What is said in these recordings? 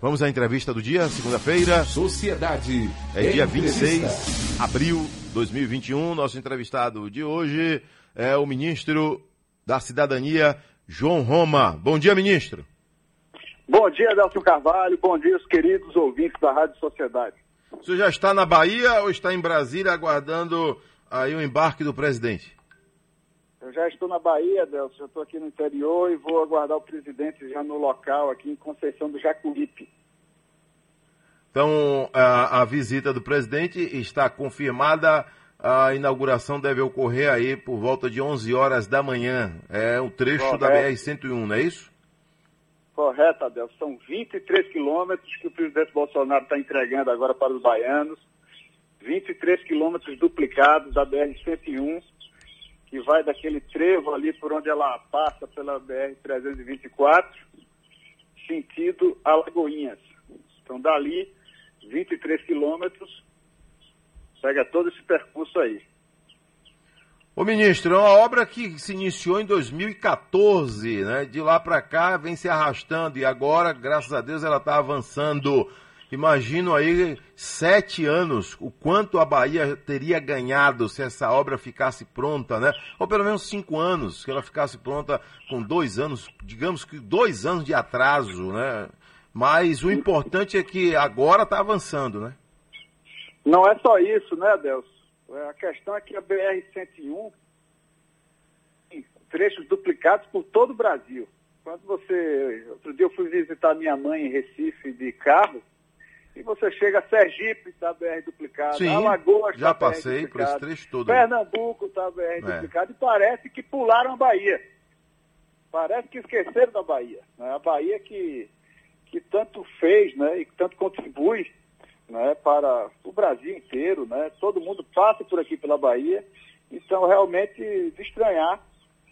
Vamos à entrevista do dia, segunda-feira. Sociedade. É dia 26 de abril de 2021. Nosso entrevistado de hoje é o ministro da Cidadania, João Roma. Bom dia, ministro. Bom dia, Adelson Carvalho. Bom dia, os queridos ouvintes da Rádio Sociedade. O senhor já está na Bahia ou está em Brasília aguardando aí o embarque do presidente? Eu já estou na Bahia, Delcio, já estou aqui no interior e vou aguardar o presidente já no local, aqui em Conceição do Jacuípe. Então, a, a visita do presidente está confirmada. A inauguração deve ocorrer aí por volta de 11 horas da manhã. É o trecho Correto. da BR-101, não é isso? Correto, Adelson. São 23 quilômetros que o presidente Bolsonaro está entregando agora para os baianos. 23 quilômetros duplicados da BR-101 que vai daquele trevo ali por onde ela passa pela BR-324, sentido Alagoinhas. Então, dali, 23 quilômetros, pega todo esse percurso aí. Ô ministro, é uma obra que se iniciou em 2014, né? De lá para cá vem se arrastando e agora, graças a Deus, ela está avançando Imagino aí sete anos, o quanto a Bahia teria ganhado se essa obra ficasse pronta, né? Ou pelo menos cinco anos, que ela ficasse pronta com dois anos, digamos que dois anos de atraso, né? Mas o importante é que agora está avançando, né? Não é só isso, né, Adelso? A questão é que a BR-101 tem trechos duplicados por todo o Brasil. Quando você. Outro dia eu fui visitar minha mãe em Recife de carro, e você chega a Sergipe, está BR duplicado, Sim, Alagoas já tá passei por esse trecho todo. Pernambuco está BR é. duplicado, e parece que pularam a Bahia. Parece que esqueceram da Bahia. Né? A Bahia que, que tanto fez né? e que tanto contribui né? para o Brasil inteiro. Né? Todo mundo passa por aqui pela Bahia. Então, realmente, de estranhar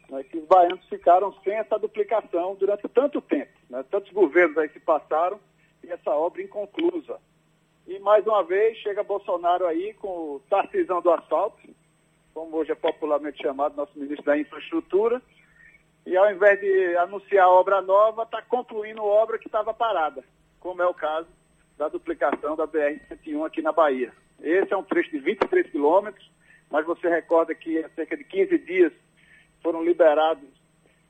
né? que os baianos ficaram sem essa duplicação durante tanto tempo. Né? Tantos governos aí se passaram e essa obra inconclusa. E mais uma vez chega Bolsonaro aí com o Tarcisão do asfalto, como hoje é popularmente chamado, nosso ministro da Infraestrutura, e ao invés de anunciar obra nova, está concluindo obra que estava parada, como é o caso da duplicação da BR-101 aqui na Bahia. Esse é um trecho de 23 quilômetros, mas você recorda que há cerca de 15 dias foram liberados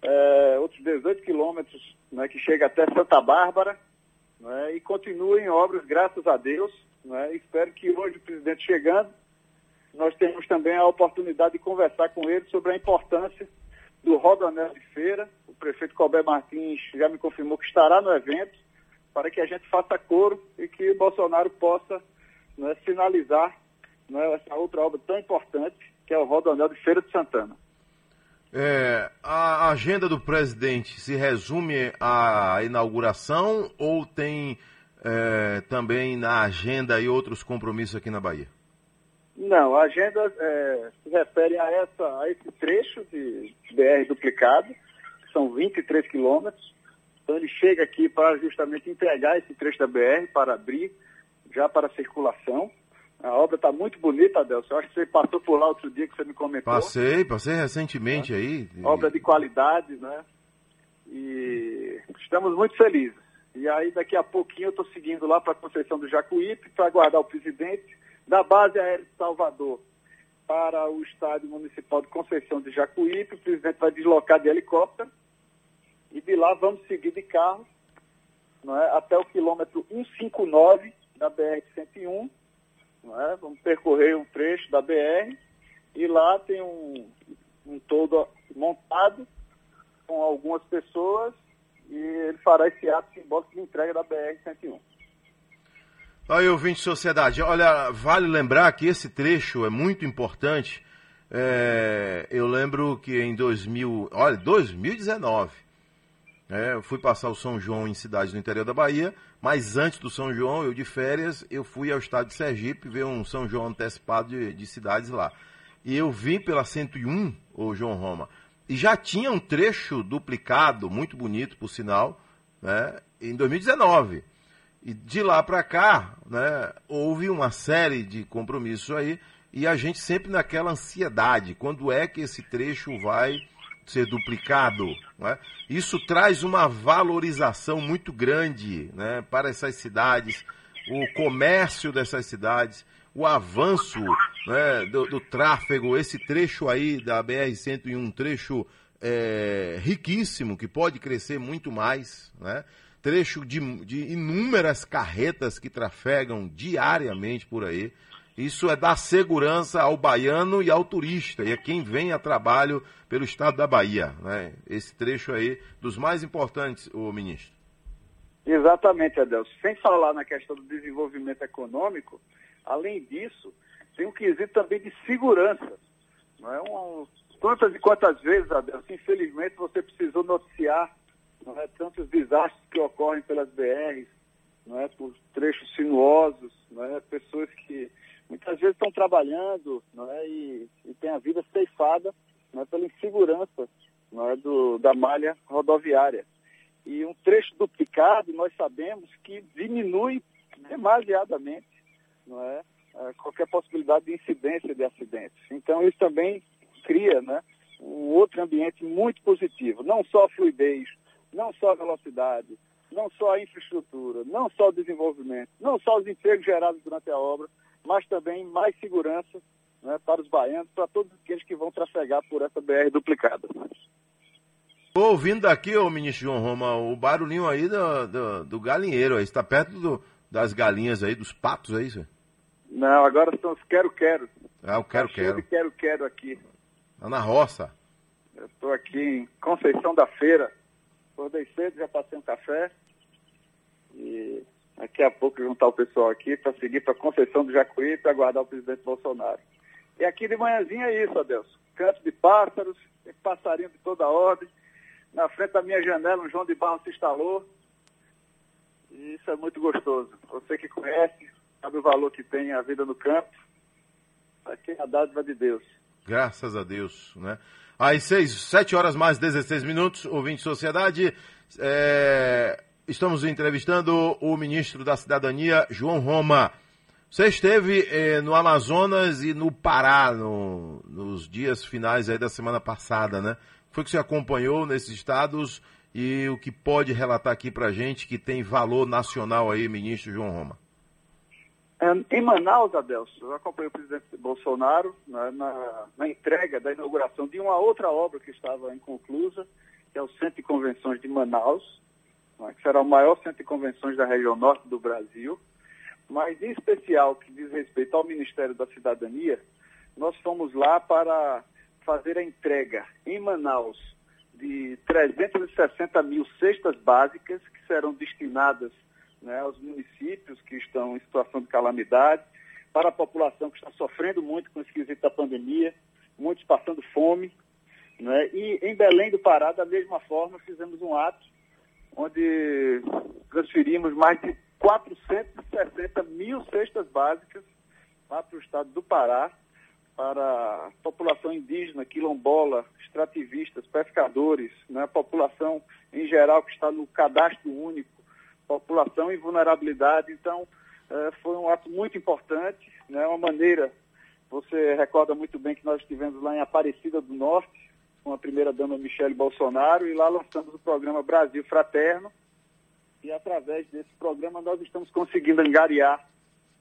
é, outros 18 quilômetros, né, que chega até Santa Bárbara, né, e continuem obras, graças a Deus. Né, espero que hoje, o presidente chegando, nós tenhamos também a oportunidade de conversar com ele sobre a importância do Rodanel de Feira. O prefeito Colbert Martins já me confirmou que estará no evento, para que a gente faça coro e que Bolsonaro possa né, finalizar né, essa outra obra tão importante, que é o Rodanel de Feira de Santana. É, a agenda do presidente se resume à inauguração ou tem é, também na agenda e outros compromissos aqui na Bahia? Não, a agenda é, se refere a, essa, a esse trecho de BR duplicado, que são 23 quilômetros. Então ele chega aqui para justamente entregar esse trecho da BR para abrir já para circulação. A obra está muito bonita, Adelson. Eu acho que você passou por lá outro dia que você me comentou. Passei, passei recentemente é. aí. Obra de qualidade, né? E estamos muito felizes. E aí, daqui a pouquinho, eu estou seguindo lá para a Conceição do Jacuípe para aguardar o presidente da base aérea de Salvador para o estádio municipal de Conceição de Jacuípe. O presidente vai deslocar de helicóptero e de lá vamos seguir de carro é, até o quilômetro 159 da BR-101 é? Vamos percorrer um trecho da BR e lá tem um, um todo montado com algumas pessoas e ele fará esse ato simbólico de entrega da BR-101. Aí, ouvinte de sociedade, olha, vale lembrar que esse trecho é muito importante. É, eu lembro que em 2000, olha, 2019, é, fui passar o São João em cidades do interior da Bahia, mas antes do São João, eu de férias, eu fui ao estado de Sergipe ver um São João antecipado de, de cidades lá. E eu vim pela 101, o João Roma, e já tinha um trecho duplicado, muito bonito, por sinal, né, em 2019. E de lá para cá, né, houve uma série de compromissos aí, e a gente sempre naquela ansiedade, quando é que esse trecho vai ser duplicado. Né? Isso traz uma valorização muito grande né, para essas cidades, o comércio dessas cidades, o avanço né, do, do, tráfego, esse trecho aí da BR-101, um trecho é, riquíssimo, que pode crescer muito mais, né? trecho de, de inúmeras carretas que trafegam diariamente por aí. Isso é dar segurança ao baiano e ao turista, e a quem vem a trabalho pelo estado da Bahia. Né? Esse trecho aí, dos mais importantes, o ministro. Exatamente, Adelso. Sem falar na questão do desenvolvimento econômico, além disso, tem um quesito também de segurança. Não é um, quantas e quantas vezes, Adelso, infelizmente você precisou noticiar não é, tantos desastres que ocorrem pelas BRs, não é, por trechos sinuosos, não é, pessoas que muitas vezes estão trabalhando não é, e, e têm a vida ceifada não é, pela insegurança não é, do, da malha rodoviária. E um trecho duplicado, nós sabemos que diminui demasiadamente não é, qualquer possibilidade de incidência de acidentes. Então, isso também cria né, um outro ambiente muito positivo. Não só a fluidez, não só a velocidade, não só a infraestrutura, não só o desenvolvimento, não só os empregos gerados durante a obra, mas também mais segurança né, para os baianos, para todos aqueles que vão trafegar por essa BR duplicada. Estou ouvindo daqui, ô ministro João Roma, o barulhinho aí do, do, do galinheiro, aí está perto do, das galinhas aí, dos patos, é isso? Não, agora são os quero-quero. Ah, o quero-quero. quero-quero aqui. Está na roça. Eu estou aqui em Conceição da Feira. Acordei cedo, já passei um café. E daqui a pouco juntar o pessoal aqui para seguir para Conceição do Jacuí para aguardar o presidente Bolsonaro. E aqui de manhãzinha é isso, Adelson. Canto de pássaros, passarinho de toda ordem. Na frente da minha janela, um João de Barro se instalou. E isso é muito gostoso. Você que conhece, sabe o valor que tem a vida no campo. Aqui é a dádiva de Deus. Graças a Deus, né? Às seis, sete horas mais 16 minutos, ouvinte Sociedade, é, estamos entrevistando o ministro da Cidadania, João Roma. Você esteve eh, no Amazonas e no Pará no, nos dias finais da semana passada, né? Foi que você acompanhou nesses estados e o que pode relatar aqui para gente que tem valor nacional aí, ministro João Roma? Em Manaus, Adelso, eu acompanhei o presidente Bolsonaro na, na, na, entrega da inauguração de uma outra obra que estava inconclusa, que é o Centro de Convenções de Manaus, né, que será o maior centro de convenções da região norte do Brasil. Mas, em especial, que diz respeito ao Ministério da Cidadania, nós fomos lá para fazer a entrega em Manaus de 360 mil cestas básicas que serão destinadas né, aos municípios que estão em situação de calamidade, para a população que está sofrendo muito com o esquisito da pandemia, muitos passando fome. Né, e em Belém do Pará, da mesma forma, fizemos um ato onde transferimos mais de 460 mil cestas básicas lá para o estado do Pará, para a população indígena, quilombola, extrativistas, pescadores, né, população em geral que está no cadastro único população em vulnerabilidade. Então, é, foi um ato muito importante, né? uma maneira, você recorda muito bem que nós estivemos lá em Aparecida do Norte, com a primeira-dama Michele Bolsonaro, e lá lançamos o programa Brasil Fraterno, e através desse programa nós estamos conseguindo angariar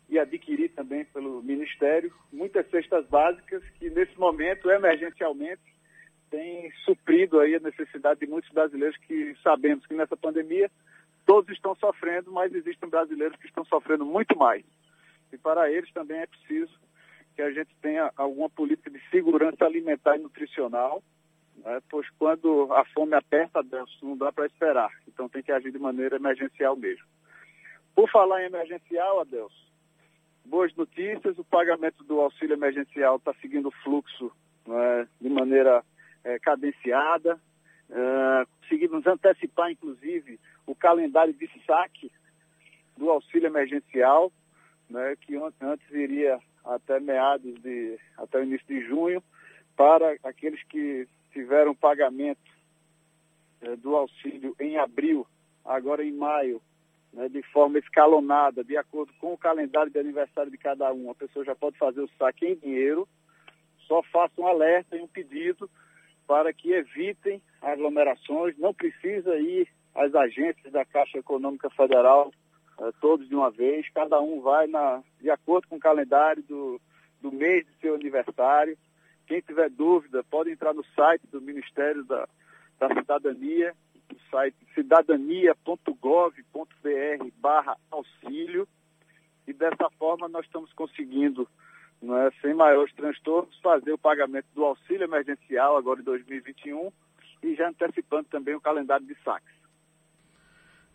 e adquirir também pelo Ministério muitas cestas básicas que nesse momento, emergencialmente, tem suprido aí a necessidade de muitos brasileiros que sabemos que nessa pandemia Todos estão sofrendo, mas existem brasileiros que estão sofrendo muito mais. E para eles também é preciso que a gente tenha alguma política de segurança alimentar e nutricional, né? pois quando a fome aperta, não dá para esperar. Então tem que agir de maneira emergencial mesmo. Por falar em emergencial, Adelso, boas notícias, o pagamento do auxílio emergencial está seguindo o fluxo né, de maneira é, cadenciada. Uh, conseguimos antecipar, inclusive, o calendário de saque do auxílio emergencial, né, que antes iria até meados de, até o início de junho, para aqueles que tiveram pagamento é, do auxílio em abril, agora em maio, né, de forma escalonada, de acordo com o calendário de aniversário de cada um. A pessoa já pode fazer o saque em dinheiro, só faça um alerta e um pedido para que evitem aglomerações. Não precisa ir às agências da Caixa Econômica Federal uh, todos de uma vez. Cada um vai na, de acordo com o calendário do, do mês de seu aniversário. Quem tiver dúvida pode entrar no site do Ministério da, da Cidadania, no site cidadania.gov.br barra auxílio. E dessa forma nós estamos conseguindo é, sem maiores transtornos, fazer o pagamento do auxílio emergencial agora em 2021 e já antecipando também o calendário de saques.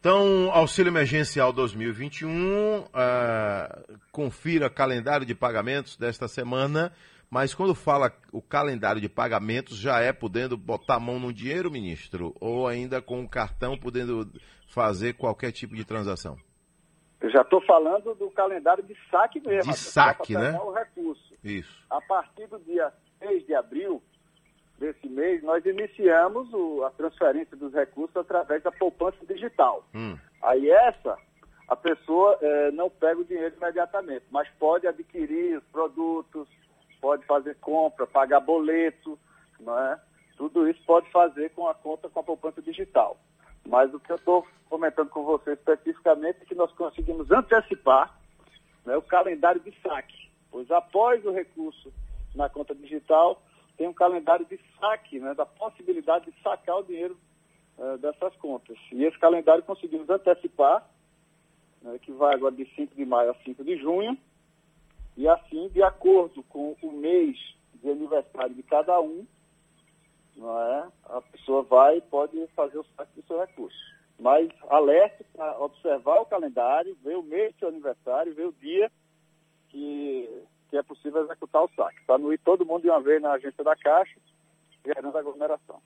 Então, auxílio emergencial 2021, uh, ah, confira calendário de pagamentos desta semana, mas quando fala o calendário de pagamentos, já é podendo botar a mão no dinheiro, ministro? Ou ainda com o cartão podendo fazer qualquer tipo de transação? Eu já estou falando do calendário de saque mesmo. De saque, né? O recurso. Isso. A partir do dia 6 de abril desse mês, nós iniciamos o, a transferência dos recursos através da poupança digital. Hum. Aí essa, a pessoa é, não pega o dinheiro imediatamente, mas pode adquirir os produtos, pode fazer compra, pagar boleto, não é? Tudo isso pode fazer com a conta com a poupança digital. Mas o que eu estou comentando com você especificamente é que nós conseguimos antecipar né, o calendário de saque, pois após o recurso na conta digital, tem um calendário de saque, né, da possibilidade de sacar o dinheiro uh, dessas contas. E esse calendário conseguimos antecipar, né, que vai agora de 5 de maio a 5 de junho, e assim, de acordo com o mês de aniversário de cada um, não é? a pessoa vai e pode fazer o saque do seu recurso. Mas alerta para observar o calendário, ver o mês do seu aniversário, ver o dia que, que é possível executar o saque, para não ir todo mundo de uma vez na agência da Caixa, gerando aglomeração.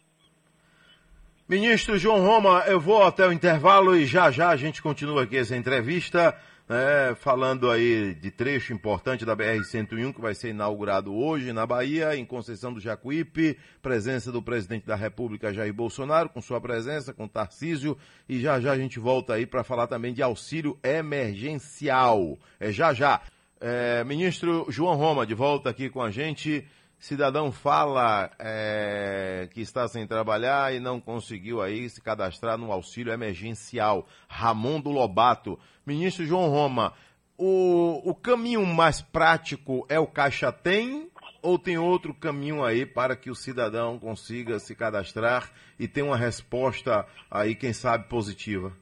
Ministro João Roma, eu vou até o intervalo e já já a gente continua aqui essa entrevista né, falando aí de trecho importante da BR-101 que vai ser inaugurado hoje na Bahia, em Conceição do Jacuípe, presença do presidente da República Jair Bolsonaro, com sua presença, com Tarcísio, e já já a gente volta aí para falar também de auxílio emergencial. É já já. É, ministro João Roma, de volta aqui com a gente. Cidadão fala é, que está sem trabalhar e não conseguiu aí se cadastrar no auxílio emergencial. Ramon do Lobato. Ministro João Roma, o, o caminho mais prático é o Caixa Tem ou tem outro caminho aí para que o cidadão consiga se cadastrar e ter uma resposta aí, quem sabe, positiva?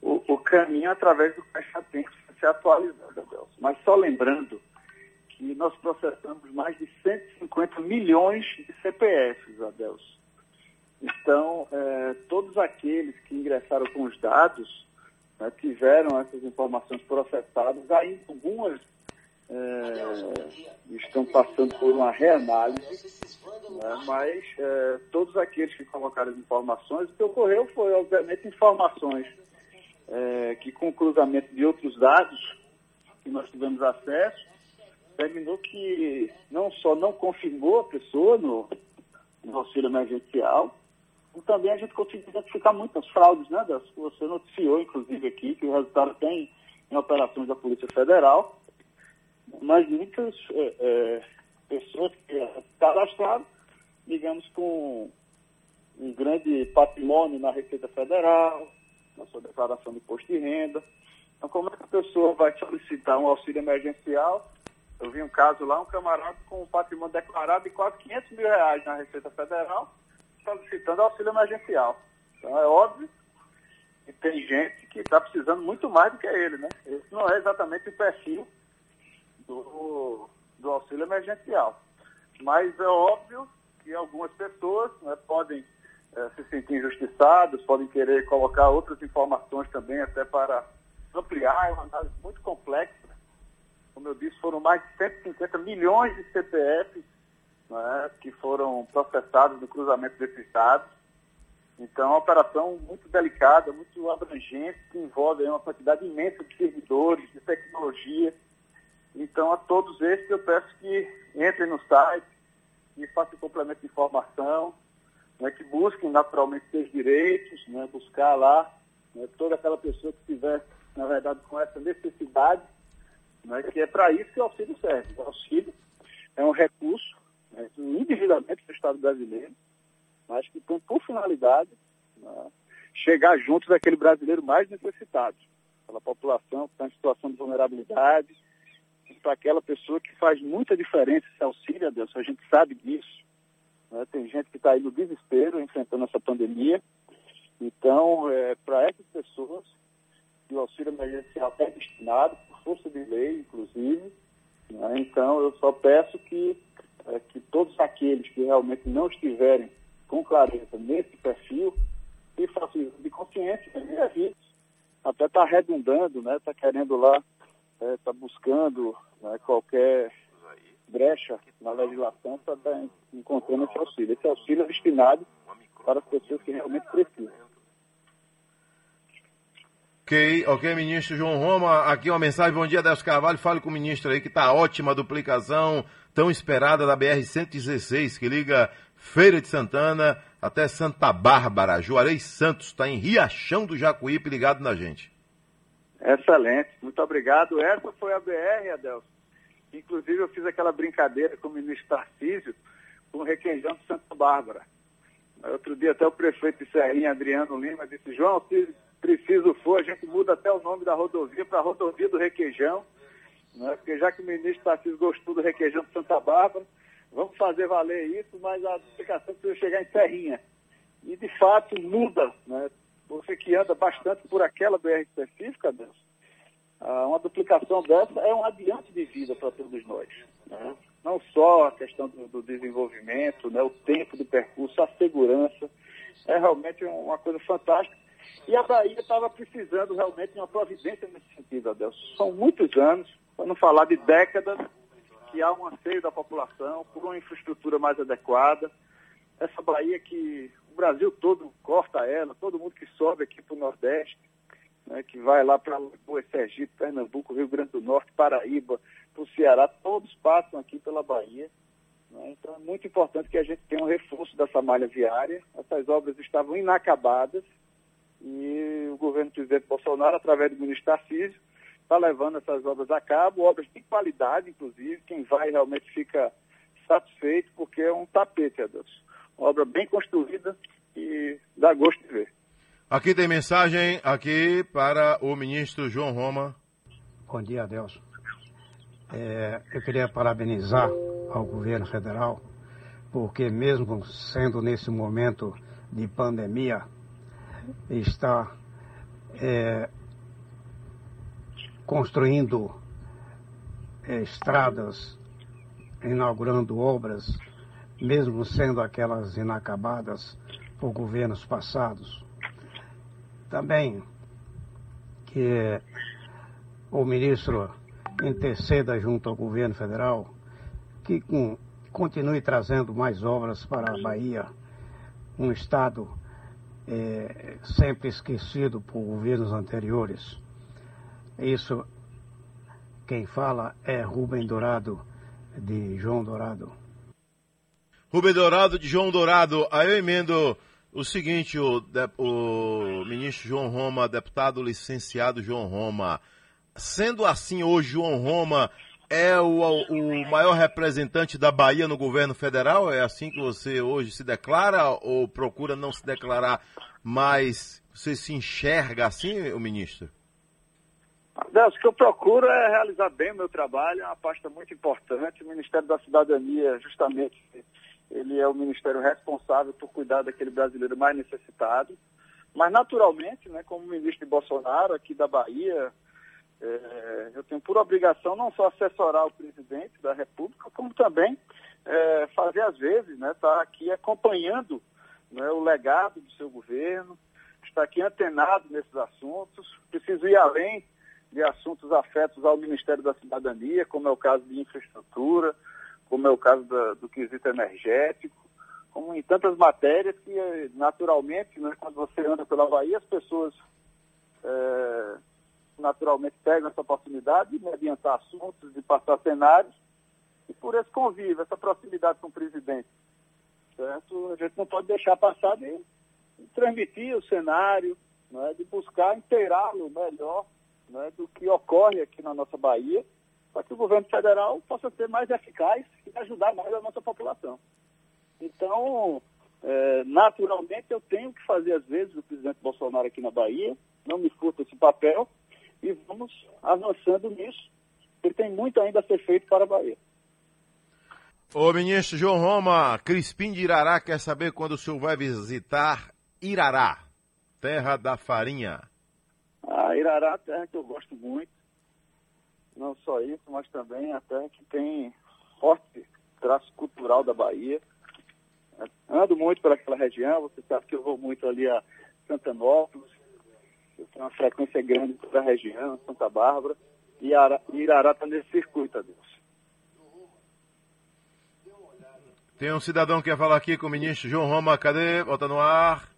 O, o caminho é através do Caixa Tem que se atualizar, Deus. Mas só lembrando nós processamos mais de 150 milhões de CPFs, Adelso. Então, é, todos aqueles que ingressaram com os dados né, tiveram essas informações processadas, ainda algumas é, estão passando por uma reanálise, né, mas é, todos aqueles que colocaram as informações, o que ocorreu foi, obviamente, informações é, que, com cruzamento de outros dados que nós tivemos acesso, terminou que não só não confirmou a pessoa no, no auxílio emergencial, como também a gente conseguiu identificar muitas fraudes, né, das você noticiou, inclusive, aqui, que o resultado tem em operações da Polícia Federal, mas muitas é, é, pessoas que cadastraram, digamos, com um grande patrimônio na Receita Federal, na sua declaração de imposto de renda. Então, como é que a pessoa vai solicitar um auxílio emergencial eu vi um caso lá, um camarada com um patrimônio declarado de quase 500 mil reais na Receita Federal, solicitando auxílio emergencial. Então é óbvio que tem gente que está precisando muito mais do que ele, né? Esse não é exatamente o perfil do, do auxílio emergencial. Mas é óbvio que algumas pessoas né, podem é, se sentir injustiçadas, podem querer colocar outras informações também, até para ampliar, é uma análise muito complexa como eu disse, foram mais de 150 milhões de CPFs né, que foram processados no cruzamento desses dados. Então, é uma operação muito delicada, muito abrangente, que envolve uma quantidade imensa de servidores, de tecnologia. Então, a todos esses, eu peço que entrem no site, e façam complemento de informação, né, que busquem naturalmente seus direitos, né, buscar lá né, toda aquela pessoa que estiver, na verdade, com essa necessidade né, que é para isso que o auxílio serve. O auxílio é um recurso né, individualmente do Estado brasileiro, mas que tem por finalidade né, chegar junto daquele brasileiro mais necessitado, aquela população que está em situação de vulnerabilidade, para aquela pessoa que faz muita diferença esse auxílio a Deus, a gente sabe disso. Né? Tem gente que está aí no desespero enfrentando essa pandemia. Então, é, para essas pessoas, o auxílio emergencial é destinado, força de lei, inclusive. Né? Então, eu só peço que, é, que todos aqueles que realmente não estiverem com clareza nesse perfil, e façam de consciência, né? até está redundando, né? Está querendo lá, está é, tá buscando né, qualquer brecha na legislação para estar tá encontrando esse auxílio. Esse auxílio é destinado para as pessoas que realmente precisam. Ok, ok, ministro João Roma, aqui uma mensagem, bom dia, Décio Carvalho, fale com o ministro aí que está ótima a duplicação tão esperada da BR-116, que liga Feira de Santana até Santa Bárbara. Juarez Santos está em Riachão do Jacuípe ligado na gente. Excelente, muito obrigado. Essa foi a BR, Adelson. Inclusive eu fiz aquela brincadeira com o ministro Tarcísio com o requeijão de Santa Bárbara. Outro dia até o prefeito de Serrinha, Adriano Lima, disse, João, se preciso for, a gente muda até o nome da rodovia para rodovia do requeijão, né? porque já que o ministro Tarcísio gostou do requeijão de Santa Bárbara, vamos fazer valer isso, mas a duplicação precisa chegar em Serrinha. E de fato muda, né? Você que anda bastante por aquela BR específica, Deus, ah, uma duplicação dessa é um adiante de vida para todos nós. Né? Não só a questão do, do, desenvolvimento, né? o tempo de percurso, a segurança. É realmente uma coisa fantástica. E a Bahia estava precisando realmente de uma providência nesse sentido, Adelson. São muitos anos, para não falar de décadas, que há um anseio da população por uma infraestrutura mais adequada. Essa Bahia que o Brasil todo corta ela, todo mundo que sobe aqui para o Nordeste, né, que vai lá para o Sergipe, Pernambuco, Rio Grande do Norte, Paraíba, para o Ceará, todos passam aqui pela Bahia. Né, então é muito importante que a gente tenha um reforço dessa malha viária. Essas obras estavam inacabadas e o governo do presidente Bolsonaro, através do ministro Tarcísio, está levando essas obras a cabo, obras de qualidade, inclusive, quem vai realmente fica satisfeito, porque é um tapete, Deus. Uma obra bem construída e dá gosto de ver. Aqui tem mensagem aqui para o ministro João Roma. Bom dia, Adelson. É, eu queria parabenizar ao governo federal, porque mesmo sendo nesse momento de pandemia, está é, construindo é, estradas, inaugurando obras, mesmo sendo aquelas inacabadas por governos passados. Também que o ministro interceda junto ao governo federal que com, continue trazendo mais obras para a Bahia, um estado é, sempre esquecido por governos anteriores. Isso, quem fala é Rubem Dourado, de João Dourado. Rubem Dourado de João Dourado. Aí eu emendo o seguinte, o, o ministro João Roma, deputado licenciado João Roma, sendo assim hoje João Roma é o, o maior representante da Bahia no governo federal? É assim que você hoje se declara ou procura não se declarar, mas você se enxerga assim, o ministro? Deus, o que eu procuro é realizar bem o meu trabalho, é uma pasta muito importante. O Ministério da Cidadania, justamente, ele é o ministério responsável por cuidar daquele brasileiro mais necessitado. Mas, naturalmente, né, como ministro de Bolsonaro, aqui da Bahia, é, eu tenho por obrigação não só assessorar o presidente da República, como também é, fazer, às vezes, estar né, tá aqui acompanhando né, o legado do seu governo, estar aqui antenado nesses assuntos. Preciso ir além de assuntos afetos ao Ministério da Cidadania, como é o caso de infraestrutura, como é o caso da, do quesito energético, como em tantas matérias que, naturalmente, né, quando você anda pela Bahia, as pessoas é, naturalmente pegam essa oportunidade de adiantar assuntos, de passar cenários, e por esse convívio, essa proximidade com o presidente, certo? A gente não pode deixar passar de, de transmitir o cenário, né, de buscar inteirá-lo melhor né, do que ocorre aqui na nossa Bahia, para que o governo federal possa ser mais eficaz e ajudar mais a nossa população. Então, é, naturalmente, eu tenho que fazer, às vezes, o presidente Bolsonaro aqui na Bahia, não me furta esse papel, e vamos avançando nisso. Ele tem muito ainda a ser feito para a Bahia. Ô ministro João Roma, Crispim de Irará quer saber quando o senhor vai visitar Irará, terra da farinha. Ah, Irará é terra que eu gosto muito. Não só isso, mas também a terra que tem forte traço cultural da Bahia. Ando muito por aquela região, você sabe que eu vou muito ali a Santanópolis, eu tenho uma frequência grande toda a região, Santa Bárbara, e Irará está nesse circuito, Deus. Tem um cidadão que quer falar aqui com o ministro João Roma, cadê? Volta no ar.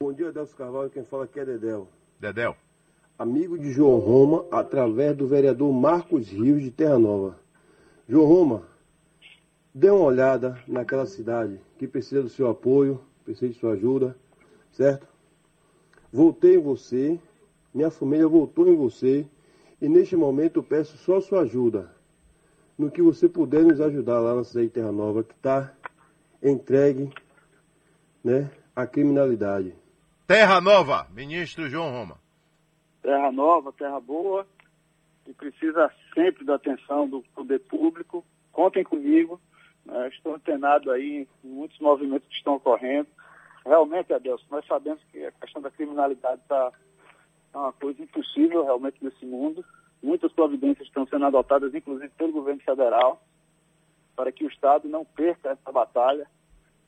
Bom dia, Adelso Carvalho, quem fala aqui é Dedel. Dedel. Amigo de João Roma, através do vereador Marcos Rios de Terra Nova. João Roma, dê uma olhada naquela cidade que precisa do seu apoio, precisa de sua ajuda, certo? Voltei em você, minha família voltou em você, e neste momento eu peço só sua ajuda. No que você puder nos ajudar lá na cidade de Terra Nova, que está entregue né, à criminalidade. Terra Nova, ministro João Roma. Terra Nova, terra boa, que precisa sempre da atenção do poder público. Contem comigo. Né, estou antenado aí em muitos movimentos que estão ocorrendo realmente, Adelson, nós sabemos que a questão da criminalidade está é uma coisa impossível realmente nesse mundo. Muitas providências estão sendo adotadas, inclusive pelo governo federal, para que o Estado não perca essa batalha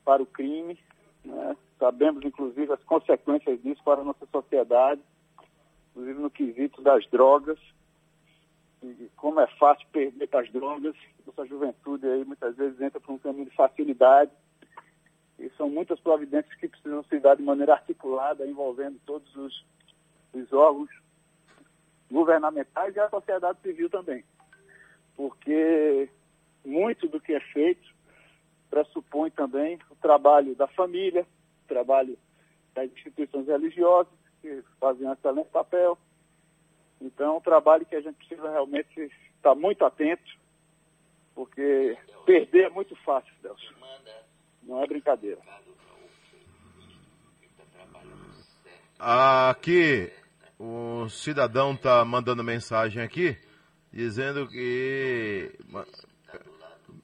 para o crime. Né? Sabemos, inclusive, as consequências disso para a nossa sociedade, inclusive no quesito das drogas, e como é fácil perder as drogas. Nossa juventude aí muitas vezes entra por um caminho de facilidade e são muitas providências que precisam ser dadas de maneira articulada, envolvendo todos os, os órgãos governamentais e a sociedade civil também. Porque muito do que é feito pressupõe também o trabalho da família, o trabalho das instituições religiosas, que fazem um excelente papel. Então, é um trabalho que a gente precisa realmente estar muito atento, porque perder é muito fácil, Delcio. Não é brincadeira. Aqui, o cidadão está mandando mensagem aqui, dizendo que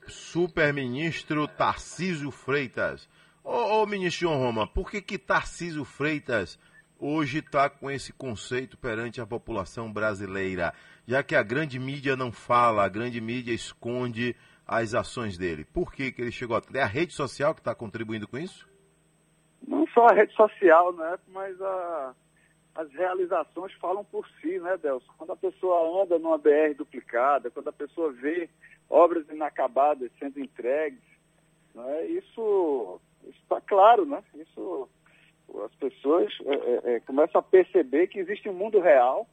super-ministro Tarcísio Freitas. Ô, ô ministro João Roma, por que que Tarcísio Freitas hoje está com esse conceito perante a população brasileira? Já que a grande mídia não fala, a grande mídia esconde as ações dele? Por que, que ele chegou a. É a rede social que está contribuindo com isso? Não só a rede social, né? Mas a, as realizações falam por si, né, Delcio? Quando a pessoa anda numa BR duplicada, quando a pessoa vê obras inacabadas sendo entregues, né, isso está claro, né? Isso as pessoas é, é, é, começam a perceber que existe um mundo real,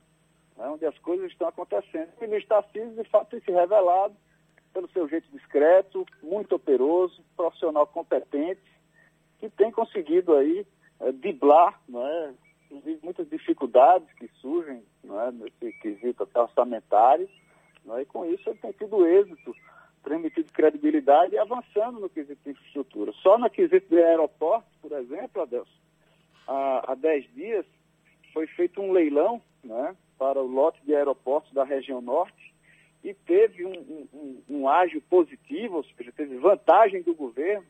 né, onde as coisas estão acontecendo. E no Tarcísio, de fato, tem se revelado pelo seu jeito discreto, muito operoso, profissional competente, que tem conseguido aí não é, inclusive muitas dificuldades que surgem não é, nesse quesito até orçamentário, é, e com isso ele tem tido êxito, transmitido credibilidade e avançando no quesito de infraestrutura. Só no quesito de aeroportos, por exemplo, Adelson, há, há 10 dias foi feito um leilão né, para o lote de aeroportos da região norte, e teve um, um, um, ágio positivo, ou seja, teve vantagem do governo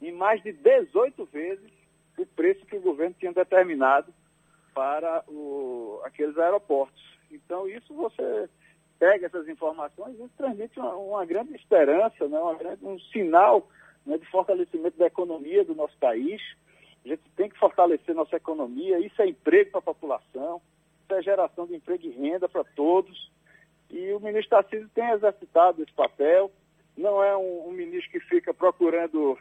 em mais de 18 vezes o preço que o governo tinha determinado para o, aqueles aeroportos. Então, isso você pega essas informações e transmite uma, uma grande esperança, né, uma um sinal né, de fortalecimento da economia do nosso país. A gente tem que fortalecer nossa economia, isso é emprego para a população, isso é geração de emprego e renda para todos. E o ministro Tarcísio tem exercitado esse papel. Não é um, um ministro que fica procurando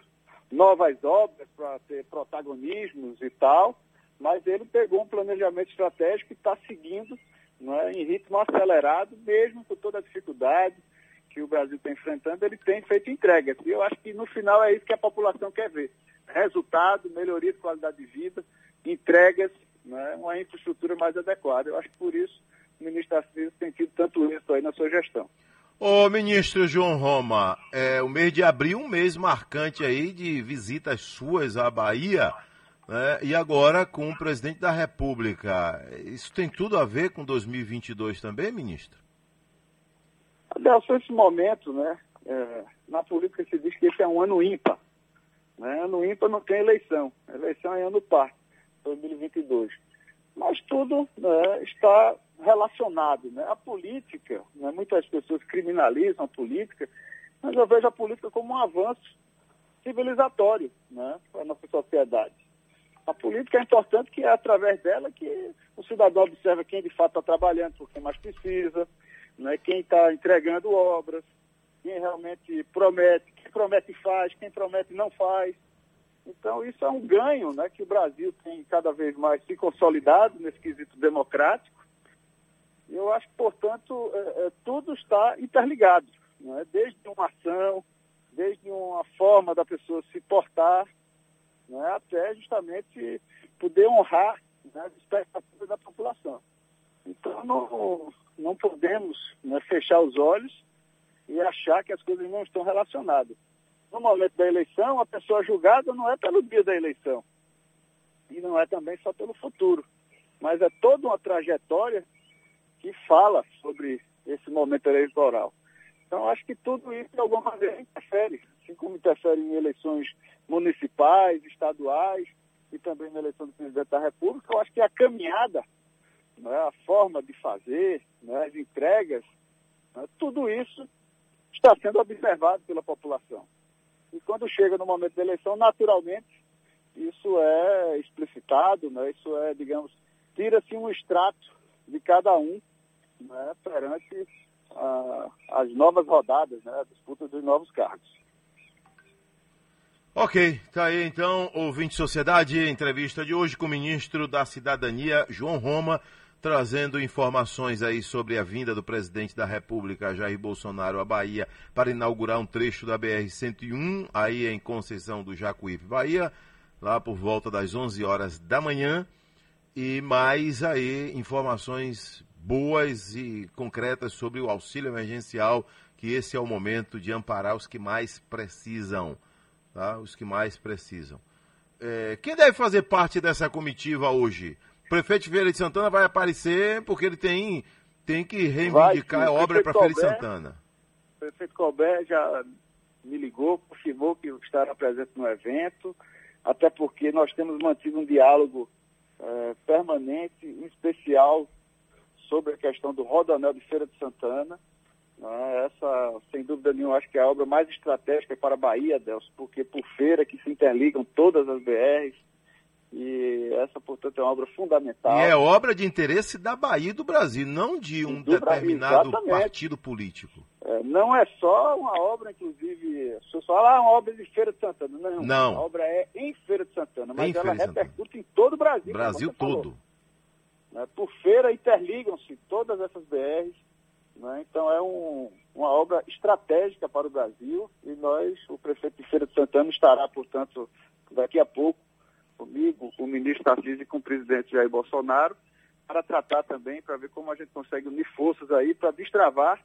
novas obras para ter protagonismos e tal, mas ele pegou um planejamento estratégico e está seguindo é, em ritmo acelerado, mesmo com toda a dificuldade que o Brasil está enfrentando, ele tem feito entregas. E eu acho que no final é isso que a população quer ver. Resultado, melhoria de qualidade de vida, entregas, né, uma infraestrutura mais adequada. Eu acho que por isso ministro Tarcísio tem tido tanto êxito aí na sua gestão. Ô ministro João Roma, é, o mês de abril um mês marcante aí de visitas suas à Bahia, né, e agora com o presidente da República. Isso tem tudo a ver com 2022 também, ministro? Adelson, esse momento, né, é, na política se diz que esse é um ano ímpar. Né? Ano ímpar não tem eleição, eleição é ano par, 2022. Mas tudo né, está relacionado. Né? A política, né, muitas pessoas criminalizam a política, mas eu vejo a política como um avanço civilizatório né, para a nossa sociedade. A política é importante que é através dela que o cidadão observa quem de fato está trabalhando por quem mais precisa, né, quem está entregando obras, quem realmente promete, quem promete faz, quem promete não faz. Então isso é um ganho né, que o Brasil tem cada vez mais se consolidado nesse quesito democrático. Eu acho que, portanto, é, é, tudo está interligado, né? desde uma ação, desde uma forma da pessoa se portar, né? até justamente poder honrar né, as expectativas da população. Então não, não podemos né, fechar os olhos e achar que as coisas não estão relacionadas. No momento da eleição, a pessoa julgada não é pelo dia da eleição e não é também só pelo futuro, mas é toda uma trajetória que fala sobre esse momento eleitoral. Então, acho que tudo isso, de alguma maneira, interfere, assim como interfere em eleições municipais, estaduais e também na eleição do presidente da República. Eu acho que a caminhada, né, a forma de fazer, né, as entregas, né, tudo isso está sendo observado pela população. E quando chega no momento da eleição, naturalmente, isso é explicitado, né? isso é, digamos, tira-se um extrato de cada um né? perante ah, as novas rodadas, né? a disputa dos novos cargos. Ok, tá aí então, ouvinte Sociedade, entrevista de hoje com o ministro da Cidadania, João Roma trazendo informações aí sobre a vinda do presidente da República, Jair Bolsonaro, à Bahia, para inaugurar um trecho da BR-101, aí em Conceição do Jacuípe, Bahia, lá por volta das 11 horas da manhã. E mais aí informações boas e concretas sobre o auxílio emergencial, que esse é o momento de amparar os que mais precisam, tá? Os que mais precisam. É, quem deve fazer parte dessa comitiva hoje? Prefeito Feira de Santana vai aparecer porque ele tem, tem que reivindicar vai, a obra para Feira de Santana. O prefeito Colbert já me ligou, confirmou que estará presente no evento, até porque nós temos mantido um diálogo é, permanente, especial, sobre a questão do Rodanel de Feira de Santana. Né? Essa, sem dúvida nenhuma, acho que é a obra mais estratégica para a Bahia, Deus, porque por feira que se interligam todas as BRs, e essa, portanto, é uma obra fundamental. E é obra de interesse da Bahia e do Brasil, não de um do determinado Brasil, partido político. É, não é só uma obra, inclusive, se eu falar ah, uma obra de Feira de Santana. Não, não. A obra é em Feira de Santana, mas em ela repercute em todo o Brasil. Brasil todo. Né? Por feira interligam-se todas essas BRs. Né? Então é um, uma obra estratégica para o Brasil e nós, o prefeito de Feira de Santana, estará, portanto, daqui a pouco comigo, com o ministro Tarcísio e com o presidente Jair Bolsonaro, para tratar também, para ver como a gente consegue unir forças aí para destravar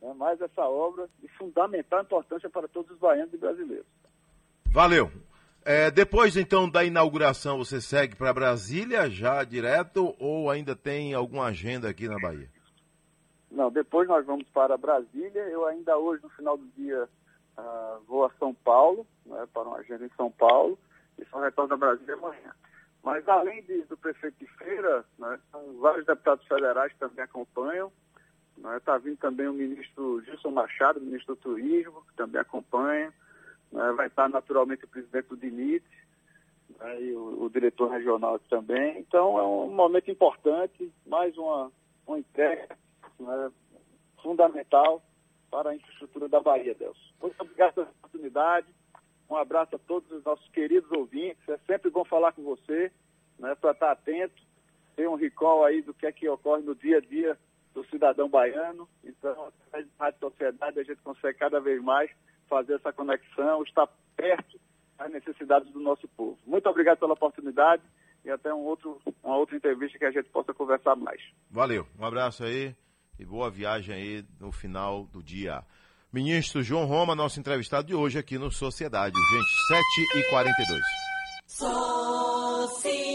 né, mais essa obra de fundamental importância para todos os baianos e brasileiros. Valeu. É, depois então da inauguração, você segue para Brasília já direto ou ainda tem alguma agenda aqui na Bahia? Não, depois nós vamos para Brasília. Eu ainda hoje, no final do dia, uh, vou a São Paulo, né, para uma agenda em São Paulo e só retorna a Brasília amanhã. Mas além de, do prefeito de Feira, né, são vários deputados federais que também acompanham. Está né, tá vindo também o ministro Gilson Machado, ministro do Turismo, que também acompanha. Né, vai estar naturalmente o presidente do DINIT né, e o, o, diretor regional também. Então é um momento importante, mais uma, uma entrega né, fundamental para a infraestrutura da Bahia, Deus. Muito obrigado pela oportunidade. Um abraço a todos os nossos queridos ouvintes. É sempre bom falar com você, né, para estar tá atento, ter um recall aí do que é que ocorre no dia a dia do cidadão baiano. Então, através da Rádio Sociedade, a gente consegue cada vez mais fazer essa conexão, estar perto das necessidades do nosso povo. Muito obrigado pela oportunidade e até um outro, uma outra entrevista que a gente possa conversar mais. Valeu, um abraço aí e boa viagem aí no final do dia. Ministro João Roma, nosso entrevistado de hoje aqui no Sociedade. Gente, 7h42.